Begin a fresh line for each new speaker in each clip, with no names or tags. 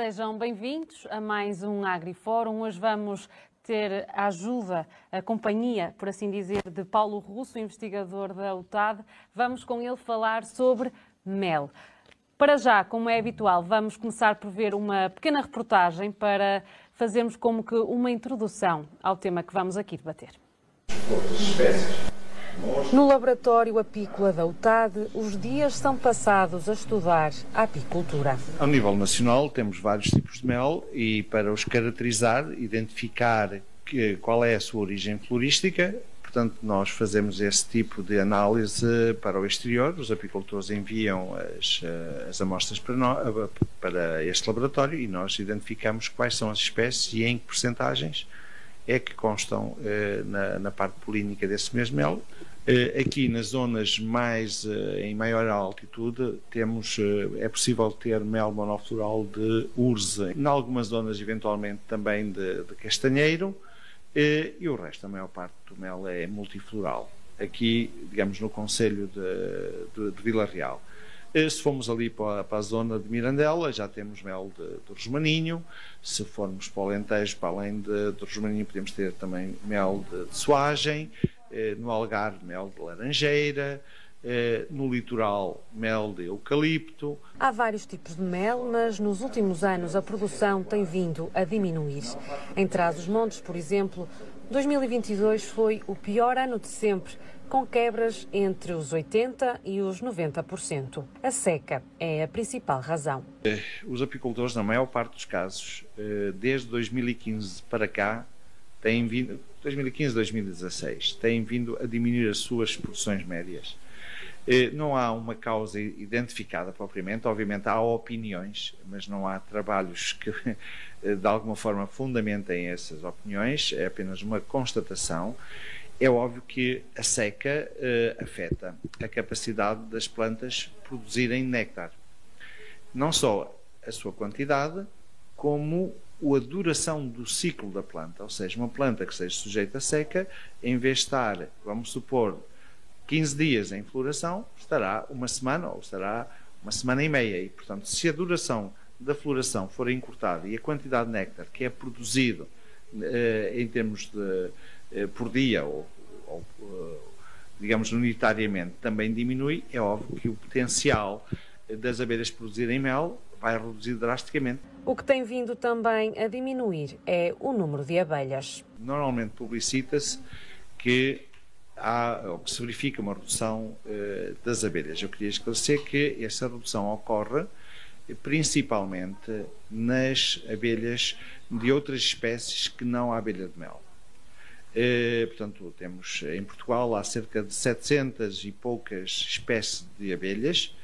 Sejam bem-vindos a mais um AgriFórum. Hoje vamos ter a ajuda, a companhia, por assim dizer, de Paulo Russo, investigador da UTAD. Vamos com ele falar sobre mel. Para já, como é habitual, vamos começar por ver uma pequena reportagem para fazermos como que uma introdução ao tema que vamos aqui debater. Outras espécies no laboratório apícola da UTAD, os dias são passados a estudar a apicultura.
Ao nível nacional, temos vários tipos de mel e para os caracterizar, identificar que, qual é a sua origem florística, portanto, nós fazemos esse tipo de análise para o exterior. Os apicultores enviam as, eh, as amostras para, nós, para este laboratório e nós identificamos quais são as espécies e em que porcentagens é que constam eh, na, na, parte polínica desse mesmo mel eh, aqui nas zonas mais eh, em maior altitude temos eh, é possível ter mel monofloral de urze, em algumas zonas eventualmente também de, de castanheiro e o resto, a maior parte do mel é multifloral. Aqui, digamos, no Conselho de, de, de Vila Real. Se formos ali para, para, a zona de Mirandela, já temos mel de, de Rosmaninho. Se formos para o Alentejo, para além de, de Rosmaninho, podemos ter também mel de, de Soagem. Eh, no Algarve, mel de laranjeira, eh, no litoral, mel de eucalipto.
Há vários tipos de mel, mas nos últimos anos a produção tem vindo a diminuir. Em Trás-os-Montes, por exemplo, 2022 foi o pior ano de sempre, com quebras entre os 80% e os 90%. A seca é a principal razão.
Eh, os apicultores, na maior parte dos casos, desde 2015 para cá, têm vindo, 2015, 2016, têm vindo a diminuir as suas produções médias. Eh, não há uma causa identificada propriamente, obviamente há opiniões, mas não há trabalhos que eh, de alguma forma fundamentem essas opiniões, é apenas uma constatação. É óbvio que a seca eh, afeta a capacidade das plantas produzirem néctar. Não só a sua quantidade, como a duração do ciclo da planta, ou seja, uma planta que seja sujeita a seca, em vez de estar, vamos supor, 15 dias em floração, estará uma semana ou estará uma semana e meia. E, portanto, se a duração da floração for encurtada e a quantidade de néctar que é produzido eh, em termos de eh, por dia ou, ou eh, digamos unitariamente também diminui, é óbvio que o potencial das abelhas produzirem mel vai reduzir drasticamente.
O que tem vindo também a diminuir é o número de abelhas.
Normalmente publicita-se que há, ou que se verifica uma redução uh, das abelhas. Eu queria esclarecer que essa redução ocorre principalmente nas abelhas de outras espécies que não a abelha de mel. Uh, portanto, temos em Portugal há cerca de 700 e poucas espécies de abelhas, eh,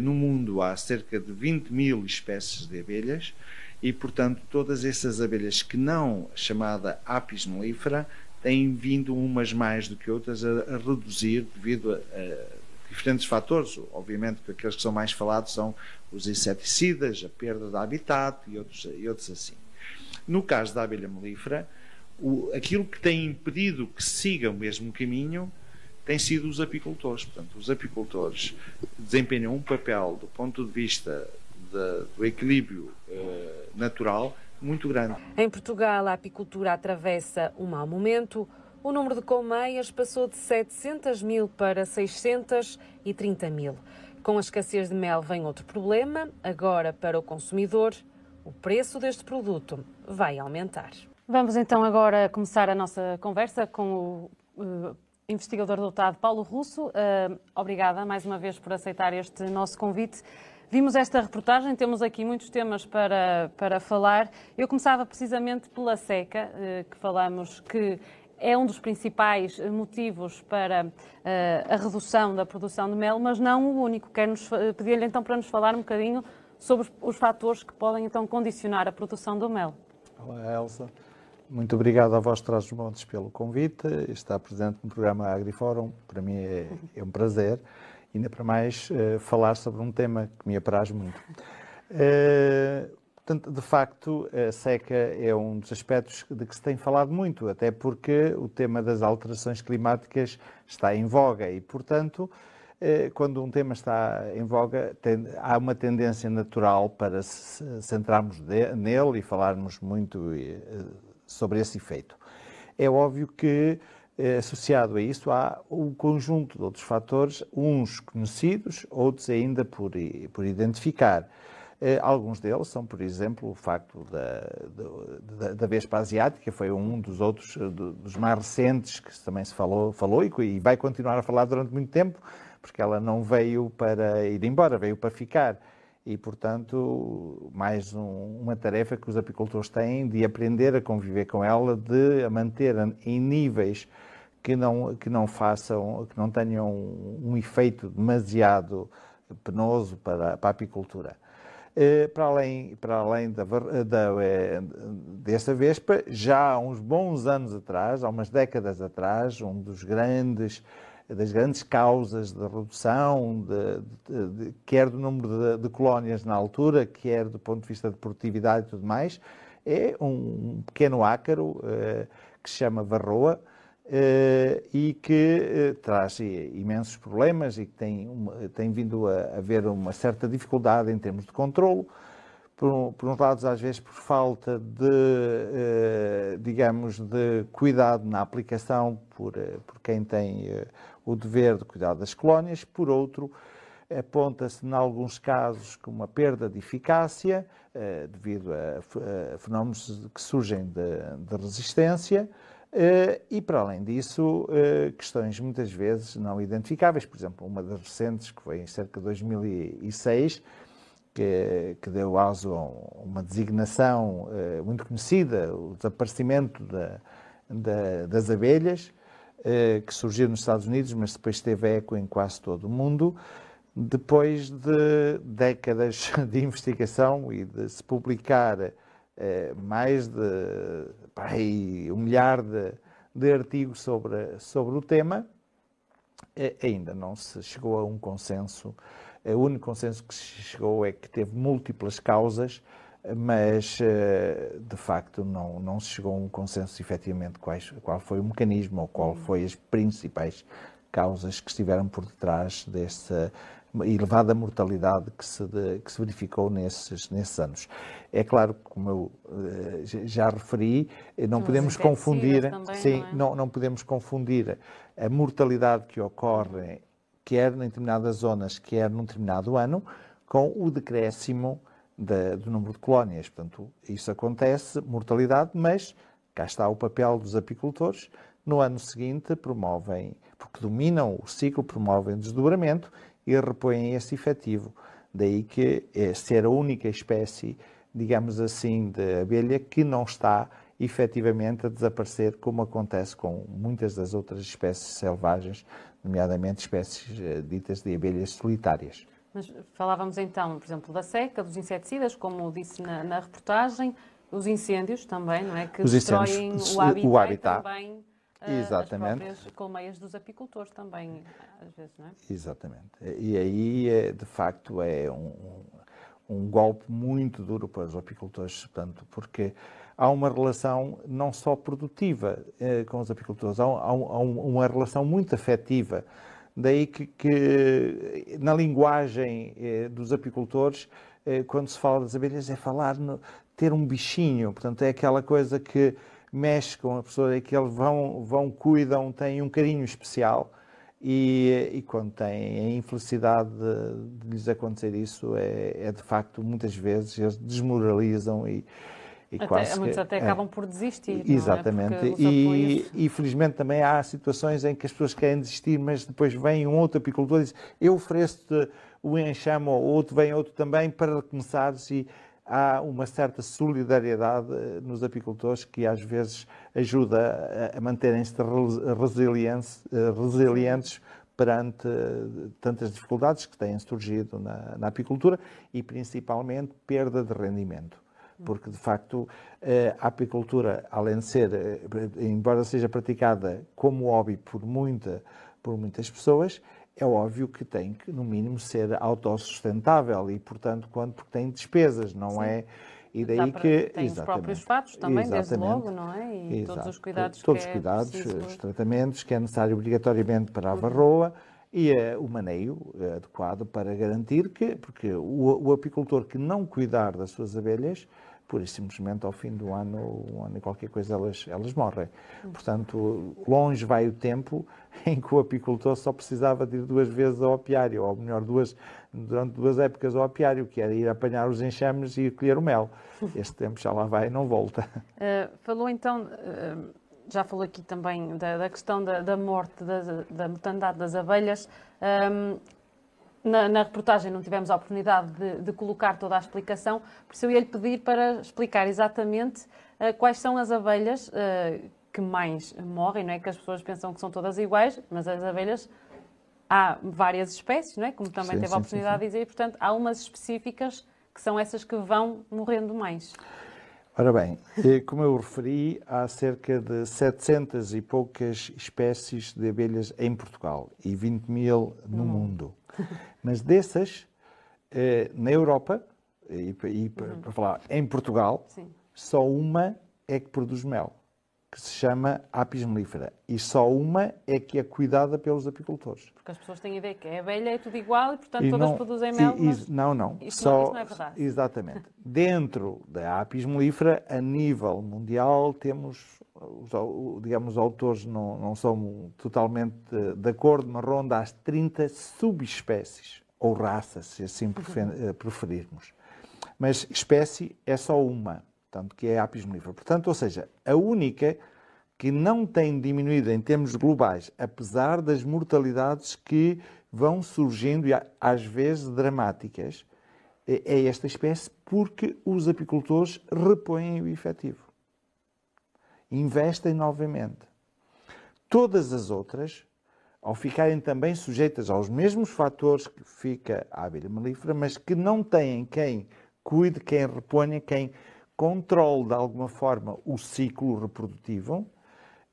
no mundo há cerca de 20 mil espécies de abelhas e, portanto, todas essas abelhas que não chamada apis mellifera têm vindo umas mais do que outras a, a reduzir devido a, a, diferentes fatores. Obviamente que aqueles que são mais falados são os inseticidas, a perda de habitat e outros, e outros assim. No caso da abelha melífera, aquilo que tem impedido que siga o mesmo caminho têm sido os apicultores. Portanto, os apicultores desempenham um papel do ponto de vista de, do equilíbrio eh, natural muito grande.
Em Portugal, a apicultura atravessa um mau momento. O número de colmeias passou de 700 mil para 630 mil. Com a escassez de mel vem outro problema. Agora, para o consumidor, o preço deste produto vai aumentar. Vamos então agora começar a nossa conversa com o investigador doutado Paulo Russo. Uh, obrigada mais uma vez por aceitar este nosso convite. Vimos esta reportagem, temos aqui muitos temas para, para falar. Eu começava precisamente pela seca, uh, que falamos que é um dos principais motivos para uh, a redução da produção de mel, mas não o único. Quero pedir-lhe então para nos falar um bocadinho sobre os fatores que podem então condicionar a produção do mel.
Olá, Elsa. Muito obrigado a vós, Trás Montes, pelo convite. Estar presente no programa AgriFórum, para mim é, é um prazer. Ainda para mais, uh, falar sobre um tema que me apraz muito. Uh, portanto, de facto, a seca é um dos aspectos de que se tem falado muito, até porque o tema das alterações climáticas está em voga e, portanto,
quando um tema está em voga, tem, há uma tendência natural para se centrarmos de, nele e falarmos muito sobre esse efeito. É óbvio que associado a isso há um conjunto de outros fatores, uns conhecidos, outros ainda por, por identificar. Eh, alguns deles são, por exemplo, o facto da, da, da Vespa Asiática, foi um dos outros, eh, dos mais recentes, que também se falou, falou e vai continuar a falar durante muito tempo, porque ela não veio para ir embora, veio para ficar. E, portanto, mais um, uma tarefa que os apicultores têm de aprender a conviver com ela, de a manter em níveis que não, que não façam, que não tenham um, efeito demasiado penoso para, para a apicultura. Eh, para além, para além da, da, eh, Vespa, já há uns bons anos atrás, há umas décadas atrás, um dos grandes das grandes causas de redução, de, de, de, quer do número de, colónias na altura, quer do ponto de vista de produtividade e tudo mais, é um pequeno ácaro uh, que se chama varroa, Uh, e que uh, traz imensos problemas e que tem, uma, tem vindo a haver uma certa dificuldade em termos de controlo. Por, por lado, às vezes por falta de, uh, digamos, de cuidado na aplicação por, por quem tem o dever de cuidar das colónias. Por outro, aponta-se, em alguns casos, com uma perda de eficácia devido a, a, fenómenos que surgem de, de resistência. Uh, e, para além disso, uh, questões muitas vezes não identificáveis. Por exemplo, uma das recentes, que foi em cerca de 2006, que, que deu aso a uma designação uh, muito conhecida, o desaparecimento da, da, das abelhas, que surgiu nos Estados Unidos, mas depois teve eco em quase todo o mundo. Depois de décadas de investigação e de se publicar mais de aí, um milhar de, de artigos sobre, sobre o tema, ainda não se chegou a um consenso. O único consenso que se chegou é que teve múltiplas causas, mas de facto não, não se chegou a um consenso efetivamente quais, qual foi o mecanismo ou qual foi as principais causas que estiveram por detrás dessa elevada mortalidade que se, de, que se verificou nesses, nesses anos. É claro, como eu uh, já referi, não Os podemos confundir, também, sim, não, é? não, não, podemos confundir a mortalidade que ocorre quer em determinadas zonas, quer num determinado ano, com o decréscimo de, do número de colónias. Portanto, isso acontece, mortalidade, mas cá está o papel dos apicultores. No ano seguinte, promovem, porque dominam o ciclo, promovem desdobramento e repõem esse efetivo. Daí que é ser a única espécie, digamos assim, de abelha que não está efetivamente a desaparecer, como acontece com muitas das outras espécies selvagens, nomeadamente espécies eh, ditas de abelhas solitárias.
Mas falávamos então, por exemplo, da seca, dos inseticidas, como disse na, na reportagem, os incêndios também, não é? Que
os destroem o habitat, o habitat.
também Exatamente. as colmeias dos apicultores também, às vezes, não é?
Exatamente. E aí, é, de facto, é um, um golpe muito duro para os apicultores, portanto, porque há uma relação não só produtiva eh, com os apicultores, há, há, há, uma relação muito afetiva. Daí que, que na linguagem eh, dos apicultores, eh, quando se fala das abelhas, é falar no, ter um bichinho, portanto, é aquela coisa que mexe com a pessoa, é que eles vão, vão cuidam, têm um carinho especial e, e quando têm a infelicidade de, de lhes acontecer isso, é, é, de facto, muitas vezes, eles desmoralizam e,
e até, quase muitos que, até é, acabam por desistir. É?
Exatamente. É? E, e felizmente também há situações em que as pessoas querem desistir, mas depois vem um outro apicultor e diz: Eu ofereço-te o enxame, ou outro vem outro também para começares e há uma certa solidariedade eh, nos apicultores que às vezes ajuda a manterem-se resilientes, eh, resilientes perante eh, tantas dificuldades que têm surgido na, na, apicultura e principalmente perda de rendimento. Porque, de facto, a apicultura, além de ser, embora seja praticada como hobby por, muita, por muitas pessoas, é óbvio que tem que, no mínimo, ser autossustentável e, portanto, quando porque tem despesas, não Sim. é?
E daí para, que tem os próprios fatos também, desde logo, não é? E Exato. todos os cuidados
todos os cuidados, é os tratamentos que é necessário obrigatoriamente para a varroa e é o maneio adequado para garantir que, porque o, o apicultor que não cuidar das suas abelhas, pura e simplesmente ao fim do ano, um ano e qualquer coisa, elas, elas morrem. Portanto, longe vai o tempo em que o apicultor só precisava de ir duas vezes ao apiário, ou melhor, duas, durante duas épocas ao apiário, que era ir apanhar os enxames e colher o mel. Este tempo já lá vai e não volta.
Uh, falou então, uh, já falou aqui também da, da questão da, da morte, da, da, mortandade das abelhas. Um, na, na, reportagem não tivemos a oportunidade de, de, colocar toda a explicação, por isso eu ia lhe pedir para explicar exatamente uh, quais são as abelhas uh, que mais morrem, não é? Que as pessoas pensam que são todas iguais, mas as abelhas há várias espécies, não é? Como também sim, teve sim, a oportunidade sim, de dizer, e portanto há umas específicas que são essas que vão morrendo mais.
Ora bem, como eu referi, há cerca de 700 e poucas espécies de abelhas em Portugal e 20 mil no mundo. Mas dessas, eh, na Europa, e, e uhum. para falar em Portugal, Sim. só uma é que produz mel, que se chama apis mellifera. E só uma é que é cuidada pelos apicultores.
Porque as pessoas têm a ideia que a abelha é tudo igual e, portanto, e todas não, produzem mel.
Mas... Não, não.
Isso, só, não. isso não é verdade.
Exatamente. Dentro da apis mellifera, a nível mundial, temos os, digamos, os autores não, não são totalmente de acordo, mas ronda as 30 subespécies, ou raças, se assim eh, preferirmos. Mas espécie é só uma, tanto que é a apis mellifera. Portanto, ou seja, a única que não tem diminuído em termos globais, apesar das mortalidades que vão surgindo, e às vezes dramáticas, é, é esta espécie porque os apicultores repõem o efetivo investem novamente. Todas as outras, ao ficarem também sujeitas aos mesmos fatores que fica a abelha melífera, mas que não têm quem cuide, quem reponha, quem controle de alguma forma o ciclo reprodutivo,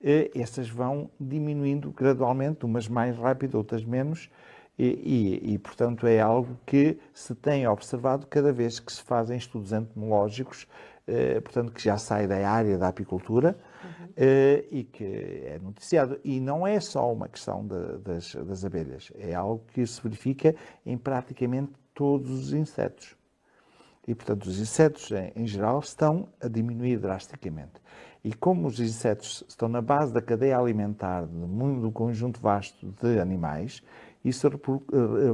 eh, essas vão diminuindo gradualmente, umas mais rápido, outras menos, e, e, e, portanto, é algo que se tem observado cada vez que se fazem estudos entomológicos, eh, portanto, que já sai da área da apicultura, uhum. uh, e que é noticiado. E não é só uma questão de, das, das abelhas, é algo que se verifica em praticamente todos os insetos. E, portanto, os insetos, em, em geral, estão a diminuir drasticamente. E como os insetos estão na base da cadeia alimentar de um conjunto vasto de animais, isso eh,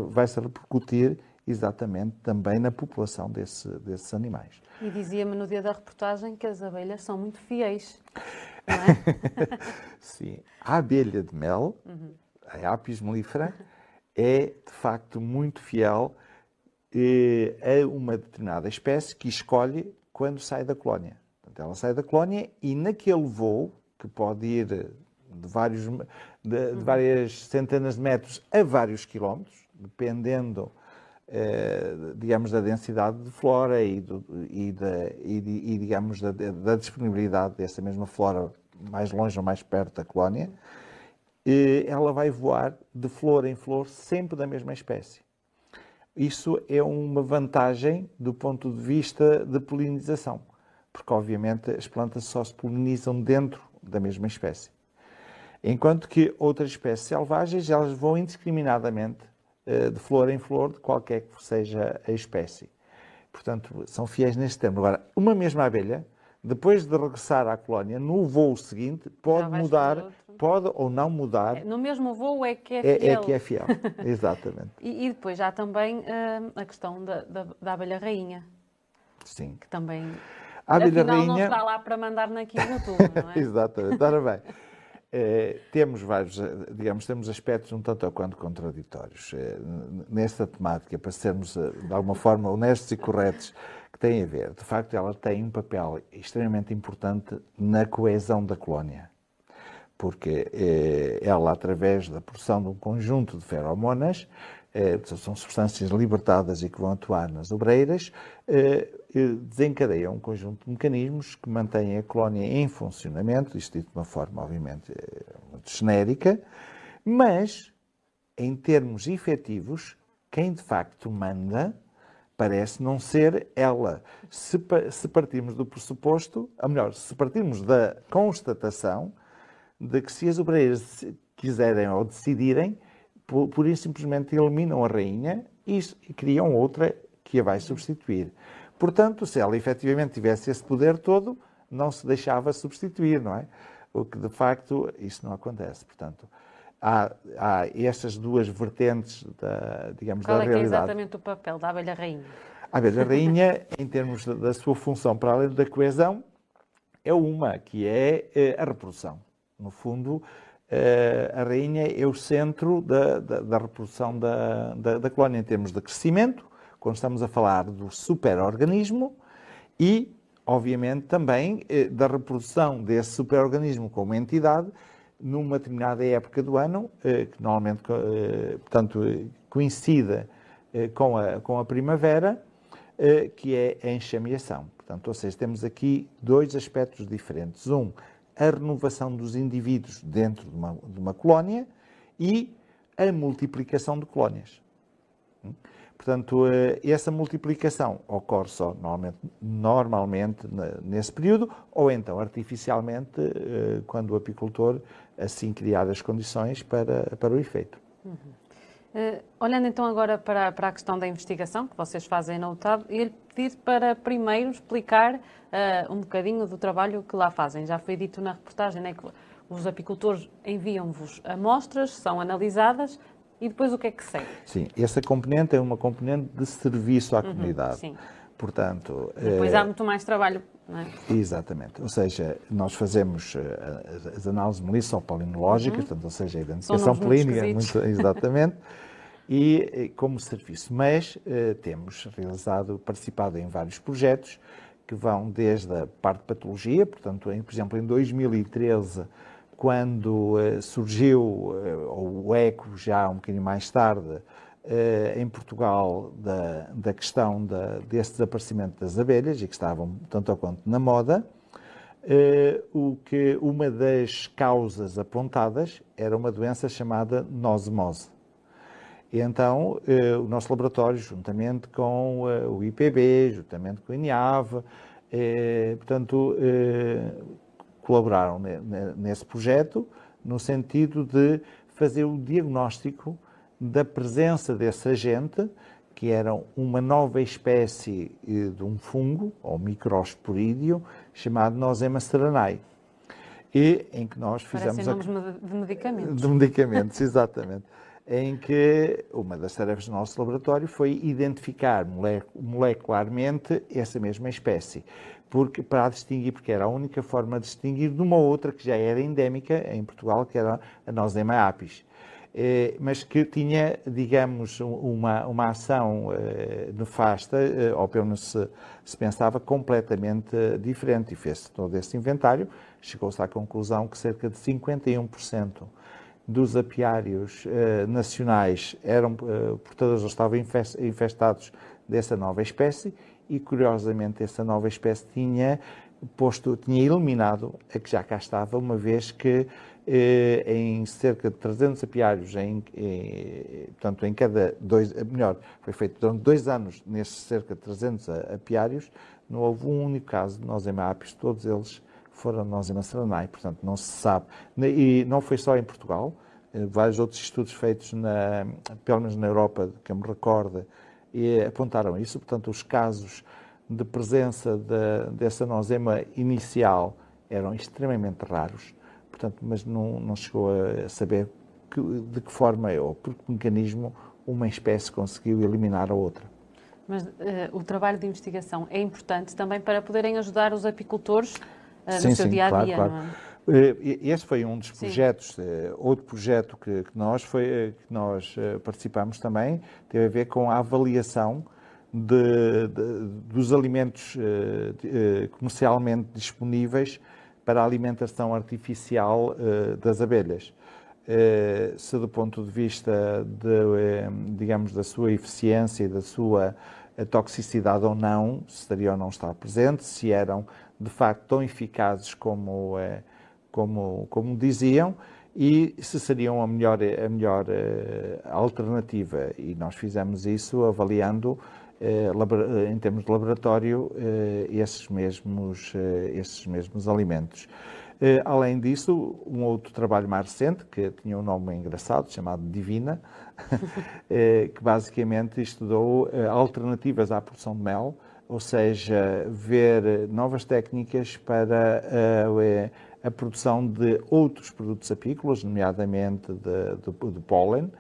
vai se repercutir exatamente também na população desse, desses animais.
E dizia-me no dia da reportagem que as abelhas são muito fiéis. Não é?
Sim. A abelha de mel, uhum. a Apis mellifera, é de facto muito fiel eh, a uma determinada espécie que escolhe quando sai da colónia. Portanto, ela sai da colónia e naquele voo, que pode ir de, vários, de, de uhum. várias centenas de metros a vários quilómetros, dependendo eh, digamos, da densidade de flora e, do, e, da, e, e digamos, da, da, disponibilidade dessa mesma flora mais longe ou mais perto da colónia, ela vai voar de flor em flor sempre da mesma espécie. Isso é uma vantagem do ponto de vista de polinização, porque obviamente as plantas só se polinizam dentro da mesma espécie. Enquanto que outras espécies selvagens, elas vão indiscriminadamente eh, de flor em flor, de qualquer que seja a espécie. Portanto, são fiéis neste termo. Agora, uma mesma abelha, depois de regressar à colónia, no voo seguinte, pode mudar, pode ou não mudar. É,
no mesmo voo é que é fiel. É,
é que é fiel, exatamente.
e, e, depois há também uh, a questão da, da, da, abelha rainha.
Sim.
Que também.
A abelha Afinal, rainha...
não está lá para mandar naquilo tudo, não é?
exatamente. Ora bem. É, temos vários, eh, digamos, temos aspectos um tanto ou quanto contraditórios é, nesta temática, para sermos de alguma forma honestos e corretos, que tem a ver. De facto, ela tem um papel extremamente importante na coesão da colónia, porque é, ela, através da produção de um conjunto de feromonas, são substâncias libertadas e que vão atuar nas obreiras, desencadeiam um conjunto de mecanismos que mantêm a colónia em funcionamento, isto dito de uma forma, obviamente, eh, muito genérica, mas, em termos efetivos, quem de facto manda parece não ser ela. Se, se partirmos do pressuposto, ou melhor, se partirmos da constatação de que se as obreiras quiserem ou decidirem, pura e simplesmente eliminam a rainha e, e criam outra que a vai substituir. Portanto, se ela efetivamente tivesse esse poder todo, não se deixava substituir, não é? O que de facto isso não acontece. Portanto, há, há estas duas vertentes da, digamos,
Qual
da
é
realidade.
Qual é exatamente o papel da abelha rainha?
A abelha rainha, em termos da, da sua função para além da coesão, é uma, que é eh, a reprodução. No fundo, eh, a rainha é o centro da, da, da reprodução da, da, da, colónia em termos de crescimento, quando estamos a falar do superorganismo, e, obviamente, também eh, da reprodução desse superorganismo como entidade numa determinada época do ano, que normalmente, portanto, coincida com a, com a primavera, que é a enxameação. Portanto, ou seja, temos aqui dois aspectos diferentes. Um, a renovação dos indivíduos dentro de uma, de uma colónia e a multiplicação de colónias. Portanto, essa multiplicação ocorre só normalmente, normalmente nesse período ou então artificialmente quando o apicultor assim criar as condições para, para o efeito.
Uhum. Uh, olhando então agora para, para, a questão da investigação que vocês fazem na UTAD, ia pedir para primeiro explicar uh, um bocadinho do trabalho que lá fazem. Já foi dito na reportagem né, que os apicultores enviam-vos amostras, são analisadas e depois o que é que segue?
Sim, essa componente é uma componente de serviço à uhum, comunidade.
Sim.
Portanto,
depois há muito mais trabalho, é?
Exatamente. Ou seja, nós fazemos as análises melissopolinológicas, uhum. portanto, ou seja, a identificação clínica, muito, exatamente, e como serviço. Mas eh, temos realizado, participado em vários projetos que vão desde a parte de patologia, portanto, em, por exemplo, em 2013, quando eh, surgiu eh, o ECO, já um bocadinho mais tarde, em Portugal da, da questão da, desse desaparecimento das abelhas e que estavam tanto ou quanto na moda, o que uma das causas apontadas era uma doença chamada nosemose. E então, o nosso laboratório, juntamente com o IPB, juntamente com o INIAV, portanto, colaboraram nesse projeto no sentido de fazer o diagnóstico da presença desse agente, que era uma nova espécie de um fungo, ou microsporídeo, chamado Nosema seranae. E em que nós fizemos...
Parecem nomes de medicamentos.
De medicamentos, exatamente. em que uma das tarefas do nosso laboratório foi identificar molecularmente essa mesma espécie porque, para distinguir, porque era a única forma de distinguir de uma outra que já era endémica em Portugal, que era a Nosema apis. Eh, mas que tinha, digamos, uma, uma ação eh, nefasta, eh, ou pelo menos se, se pensava, completamente diferente. E fez todo esse inventário, chegou-se à conclusão que cerca de 51% dos apiários nacionais eram portadores ou estavam infestados dessa nova espécie e curiosamente essa nova espécie tinha posto, tinha eliminado a que já cá estava, uma vez que eh, em cerca de 300 apiários, em, eh, portanto, em cada dois, melhor, foi feito durante dois anos nesses cerca de 300 apiários, não houve um único caso de Nosema apis, todos eles foram Nosema seranae, portanto, não se sabe. E não foi só em Portugal, eh, vários outros estudos feitos, na, pelo menos na Europa, que eu me recordo, apontaram isso. Portanto, os casos de presença de, dessa nosema inicial eram extremamente raros, portanto, mas não, não chegou a saber que, de que forma ou por que mecanismo uma espécie conseguiu eliminar a outra.
Mas uh, o trabalho de investigação é importante também para poderem ajudar os apicultores uh, sim, no seu sim, dia a dia, claro,
não é? Eh, esse foi um dos projetos. Outro projeto que, que, nós, foi, que nós participamos também teve a ver com a avaliação de, de, dos alimentos comercialmente disponíveis para a alimentação artificial das abelhas. Se do ponto de vista, de, digamos, da sua eficiência e da sua toxicidade ou não, se estaria ou não estar presente, se eram de facto tão eficazes como como, como diziam, e se seriam a melhor, a melhor alternativa. E nós fizemos isso avaliando, em termos de laboratório, uh, esses, mesmos, esses mesmos alimentos. Além disso, um outro trabalho mais recente, que tinha um nome engraçado, chamado Divina, que basicamente estudou alternativas à produção de mel, ou seja, ver novas técnicas para a produção de outros produtos apícolas, nomeadamente de, de, de pólen,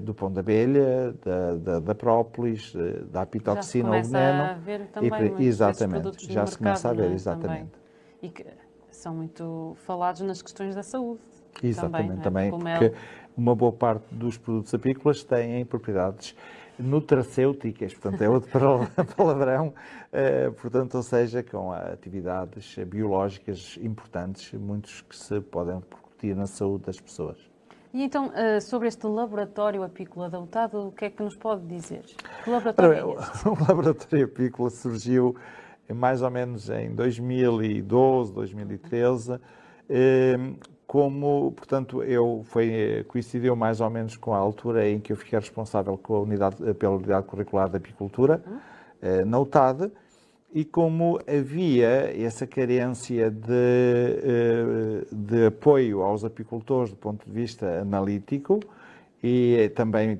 do pão de abelha, da, da, da própolis, da apitoxina
ou veneno. A ver também
e, exatamente, já se começa a ver, é? exatamente.
Também. E que são muito falados nas questões da saúde.
Exatamente,
também,
é? porque uma boa parte dos produtos apícolas têm propriedades nutracêuticas, portanto é outro palavrão, uh, portanto, ou seja, com atividades biológicas importantes, muitos que se podem repercutir na saúde das pessoas.
E então, uh, sobre este laboratório apícola da UTAD, o que é que nos pode dizer? Que laboratório é este?
O laboratório apícola surgiu mais ou menos em 2012, 2013, ehm, como, portanto, eu foi, coincidiu mais ou menos com a altura em que eu fiquei responsável com a unidade, pela unidade curricular da apicultura, eh, na UTAD, e como havia essa carência de, eh, de apoio aos apicultores do ponto de vista analítico, e também,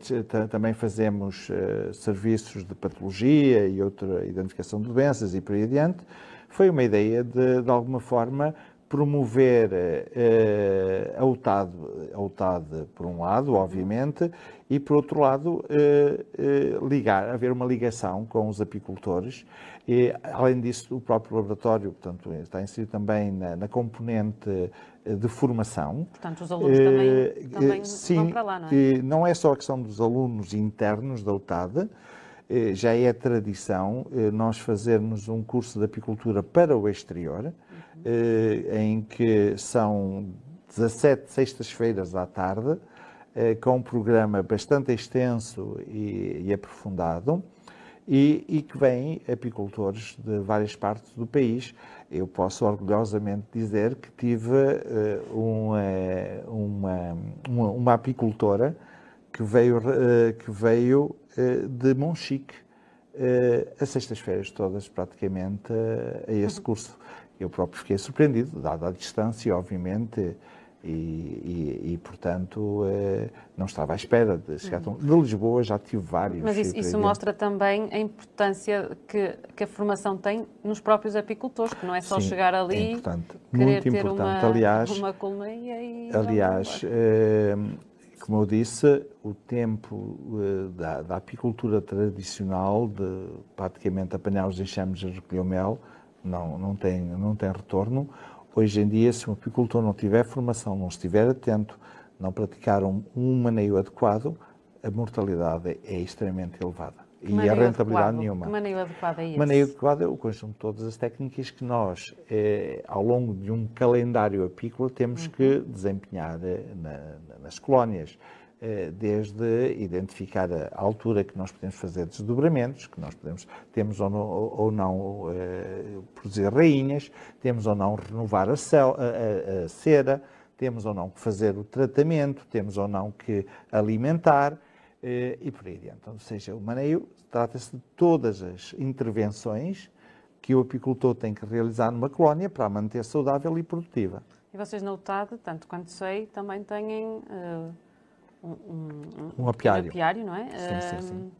também fazemos uh, serviços de patologia e outra identificação de doenças e por aí adiante. Foi uma ideia de, de alguma forma, promover uh, a, UTAD, a UTAD, por um lado, obviamente, e por outro lado, ligar, haver uma ligação com os apicultores. E, além disso, o próprio laboratório portanto, está inserido também na, na componente de formação.
Portanto, os alunos também, uh, também sim, vão para lá, não é?
não é só a questão dos alunos internos da UTAD, já é tradição nós fazermos um curso de apicultura para o exterior, uhum. em que são 17 sextas-feiras à tarde, com um programa bastante extenso e, e aprofundado, e, e, que vêm apicultores de várias partes do país eu posso orgulhosamente dizer que tive uh, uma, uma, uma, uma, apicultora que veio, uh, que veio uh, de Monchique uh, a sextas-feiras todas, praticamente, a esse uhum. curso. Eu próprio fiquei surpreendido, dada a distância, obviamente, e, e, e, portanto, eh, não estava à espera de chegar tão... De Lisboa já tive vários.
Mas isso, isso mostra também a importância que, que, a formação tem nos próprios apicultores, que não é só
Sim,
chegar ali,
é importante, querer muito ter importante.
Uma,
aliás,
uma colmeia e...
Aliás, eh, como eu disse, o tempo eh, da, da, apicultura tradicional, de praticamente apanhar os enxames e recolher o mel, não, não, tem, não tem retorno. Hoje em dia, se um apicultor não tiver formação, não estiver atento, não praticar um, um maneio adequado, a mortalidade é extremamente elevada.
Que e a rentabilidade adequado? nenhuma. Que maneio adequado é esse?
Maneio adequado é o conjunto de todas as técnicas que nós, eh, ao longo de um calendário apícola, temos uhum. que desempenhar eh, na, nas colónias. Eh, desde identificar a altura que nós podemos fazer desdobramentos, que nós podemos, temos ou não, ou não eh, produzir rainhas, temos ou não renovar a, cel, a, a, cera, temos ou não que fazer o tratamento, temos ou não que alimentar eh, e por aí adiante. Ou seja, o maneio trata-se de todas as intervenções que o apicultor tem que realizar numa colónia para a manter saudável e produtiva.
E vocês na UTAD, tanto quanto sei, também têm uh, um,
um, um apiário.
apiário, não é?
Sim, sim, sim.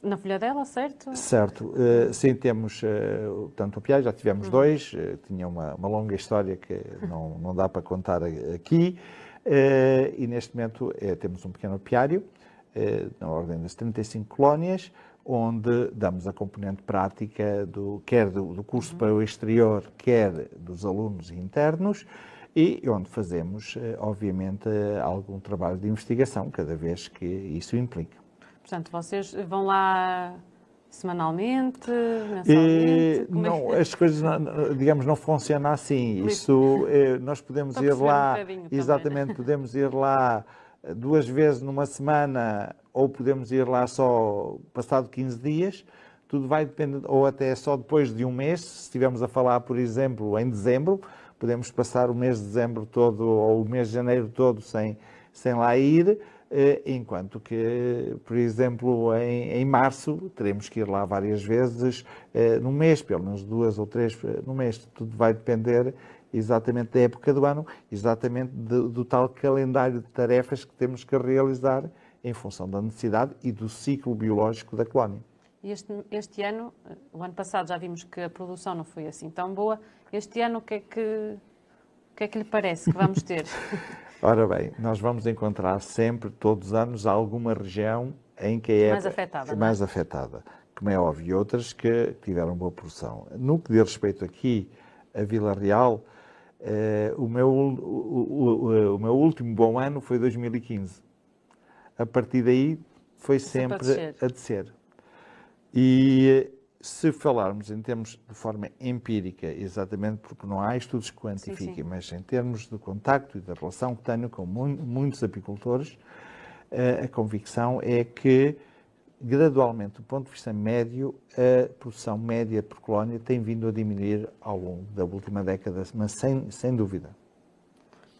Na folha dela, certo?
Certo. Uh, sim, temos uh, tanto apiário, já tivemos uhum. dois, uh, tinha uma, uma, longa história que não, não dá para contar aqui, uh, e neste momento temos um pequeno apiário, na ordem das 35 colónias, onde damos a componente prática do, quer do, do curso uhum. para o exterior, quer dos alunos internos, e onde fazemos, eh, obviamente, algum trabalho de investigação, cada vez que isso implica.
Portanto, vocês vão lá semanalmente, mensalmente?
E, não, é? as coisas, digamos, não funcionam assim. Isso, eh, nós podemos ir lá, um exatamente, também, né? podemos ir lá duas vezes numa semana ou podemos ir lá só passado 15 dias. Tudo vai depender, ou até só depois de um mês, se estivermos a falar, por exemplo, em dezembro, podemos passar o mês de dezembro todo ou o mês de janeiro todo sem, sem lá ir, eh, enquanto que, por exemplo, em, em março teremos que ir lá várias vezes eh, no mês, pelo menos duas ou três eh, no mês. Tudo vai depender exatamente da época do ano, exatamente do, do tal calendário de tarefas que temos que realizar em função da necessidade e do ciclo biológico da colónia.
Este, este ano, o ano passado já vimos que a produção não foi assim tão boa. Este ano, o que é que, o que, é que lhe parece que vamos ter?
Ora bem, nós vamos encontrar sempre, todos os anos, alguma região em que é
mais afetada,
mais
é?
afetada, como é óbvio, e outras que tiveram boa produção. No que diz respeito aqui a Vila Real, eh, o, meu, o, o, o, meu último bom ano foi 2015. A partir daí foi sempre, sempre a descer. E se falarmos em termos de forma empírica, exatamente porque não há estudos que quantifiquem, sim, sim. mas em termos de contacto e da relação que tenho com muitos apicultores, eh, a convicção é que, gradualmente, do ponto de vista médio, a produção média por colónia tem vindo a diminuir ao longo da última década, mas sem, sem dúvida.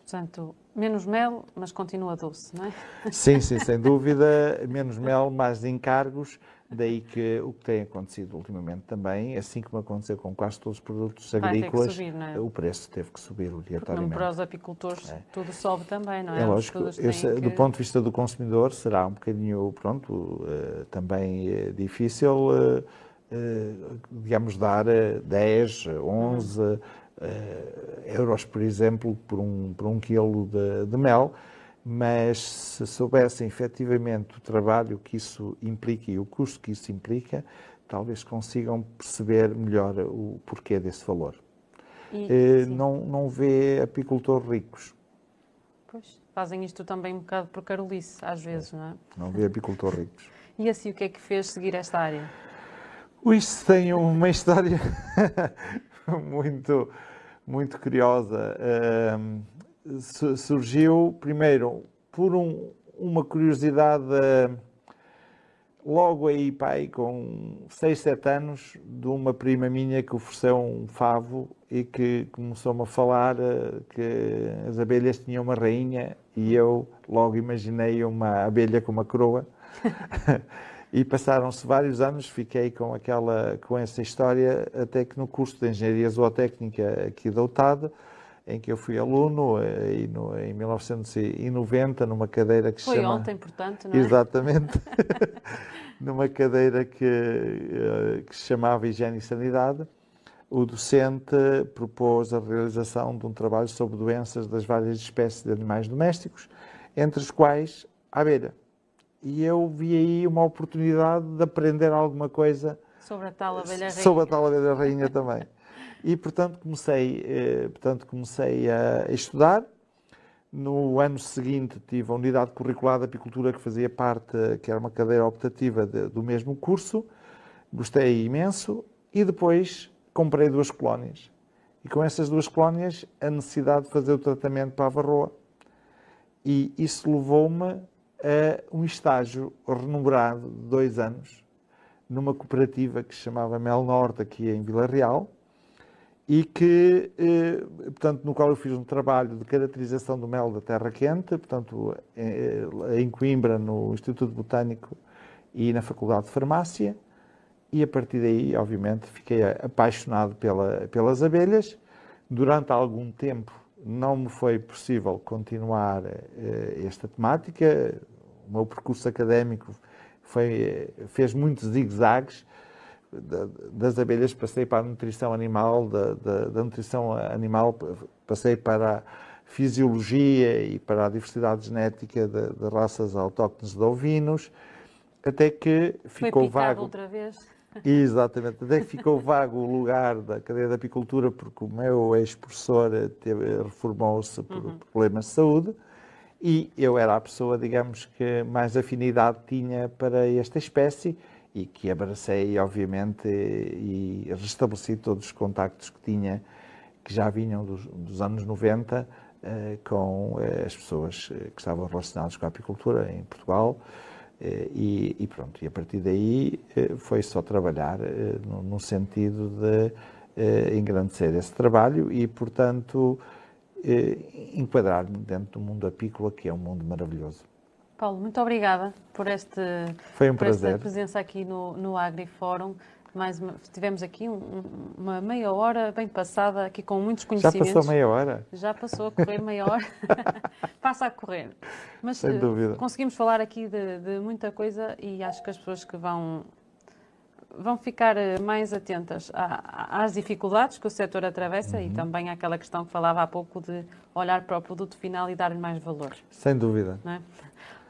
Portanto, menos mel, mas continua doce, não é?
Sim, sim, sem dúvida. Menos mel, mais encargos Daí que o que tem acontecido ultimamente também, assim como aconteceu com quase todos os produtos agrícolas, subir, é? o preço teve que subir obrigatoriamente.
Para os apicultores é. tudo sobe também, não é?
É lógico, que... do ponto de vista do consumidor será um bocadinho, pronto, uh, também uh, difícil, uh, digamos, dar 10, 11 uhum. euros, por exemplo, por um, por um quilo de, de mel, mas se soubessem efetivamente o trabalho que isso implica e o custo que isso implica, talvez consigam perceber melhor o porquê desse valor. E, eh, não, não vê apicultores ricos.
Pois, fazem isto também um bocado por carolice, às vezes, não é?
Não vê apicultores ricos.
E assim, o que é que fez seguir esta área?
Isso tem uma história muito, muito curiosa. Surgiu, primeiro, por um, uma curiosidade logo aí, pai, com 6, 7 anos, de uma prima minha que ofereceu um favo e que começou-me a falar eh, que as abelhas tinham uma rainha e eu logo imaginei uma abelha com uma coroa. e passaram-se vários anos, fiquei com aquela com essa história até que no curso de Engenharia Zootécnica aqui da UTAD em que eu fui aluno eh, no, em 1990 numa cadeira que
Foi
se chama...
ontem, portanto, não é?
Exatamente. numa cadeira que, eh, que se chamava Higiene e Sanidade, o docente propôs a realização de um trabalho sobre doenças das várias espécies de animais domésticos, entre os quais a abelha. E eu vi aí uma oportunidade de aprender alguma coisa
sobre a tal abelha rainha.
Sobre a tal abelha rainha também. E, portanto, comecei, eh, portanto, comecei a estudar. No ano seguinte tive a unidade curricular de apicultura que fazia parte, que era uma cadeira optativa de, do mesmo curso. Gostei imenso e depois comprei duas colónias. E com essas duas colónias a necessidade de fazer o tratamento para a varroa. E isso levou-me a um estágio remunerado de dois anos numa cooperativa que se chamava Mel Norte, aqui em Vila Real, e que, eh, portanto, no qual eu fiz um trabalho de caracterização do mel da terra quente, portanto, eh, em Coimbra, no Instituto Botânico e na Faculdade de Farmácia, e a partir daí, obviamente, fiquei apaixonado pela, pelas abelhas. Durante algum tempo não me foi possível continuar eh, esta temática, o meu percurso académico fez muitos zigue-zagues, das abelhas passei para a nutrição animal, da, da, da, nutrição animal passei para a fisiologia e para a diversidade genética de, de raças autóctones de ovinos, até que ficou
Foi
vago.
outra vez.
Exatamente, até que ficou vago o lugar da cadeia da apicultura, porque o meu ex-professor reformou-se por uhum. problemas de saúde e eu era a pessoa, digamos, que mais afinidade tinha para esta espécie e que abracei, obviamente, e restabeleci todos os contactos que tinha, que já vinham dos, dos anos 90, eh, com eh, as pessoas eh, que estavam relacionadas com a apicultura em Portugal. E, e, pronto, e a partir daí foi só trabalhar no, no sentido de engrandecer esse trabalho e, portanto, enquadrar-me dentro do mundo apícola, que é um mundo maravilhoso.
Paulo, muito obrigada por, este,
Foi um
por
prazer.
esta presença aqui no, no AgriFórum. Mais uma, tivemos aqui um, uma meia hora bem passada, aqui com muitos conhecimentos.
Já passou meia hora?
Já passou a correr meia hora. Passa a correr. Mas
Sem dúvida.
conseguimos falar aqui de, de, muita coisa e acho que as pessoas que vão, vão ficar eh, mais atentas às dificuldades que o setor atravessa uhum. e também àquela questão que falava há pouco de olhar para o produto final e dar-lhe mais valor.
Sem dúvida.
É?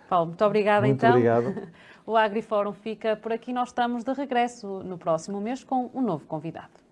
Paulo, muito obrigada
muito
então.
Obrigado.
O AgriFórum fica por aqui. Nós estamos de regresso no próximo mês com um novo convidado.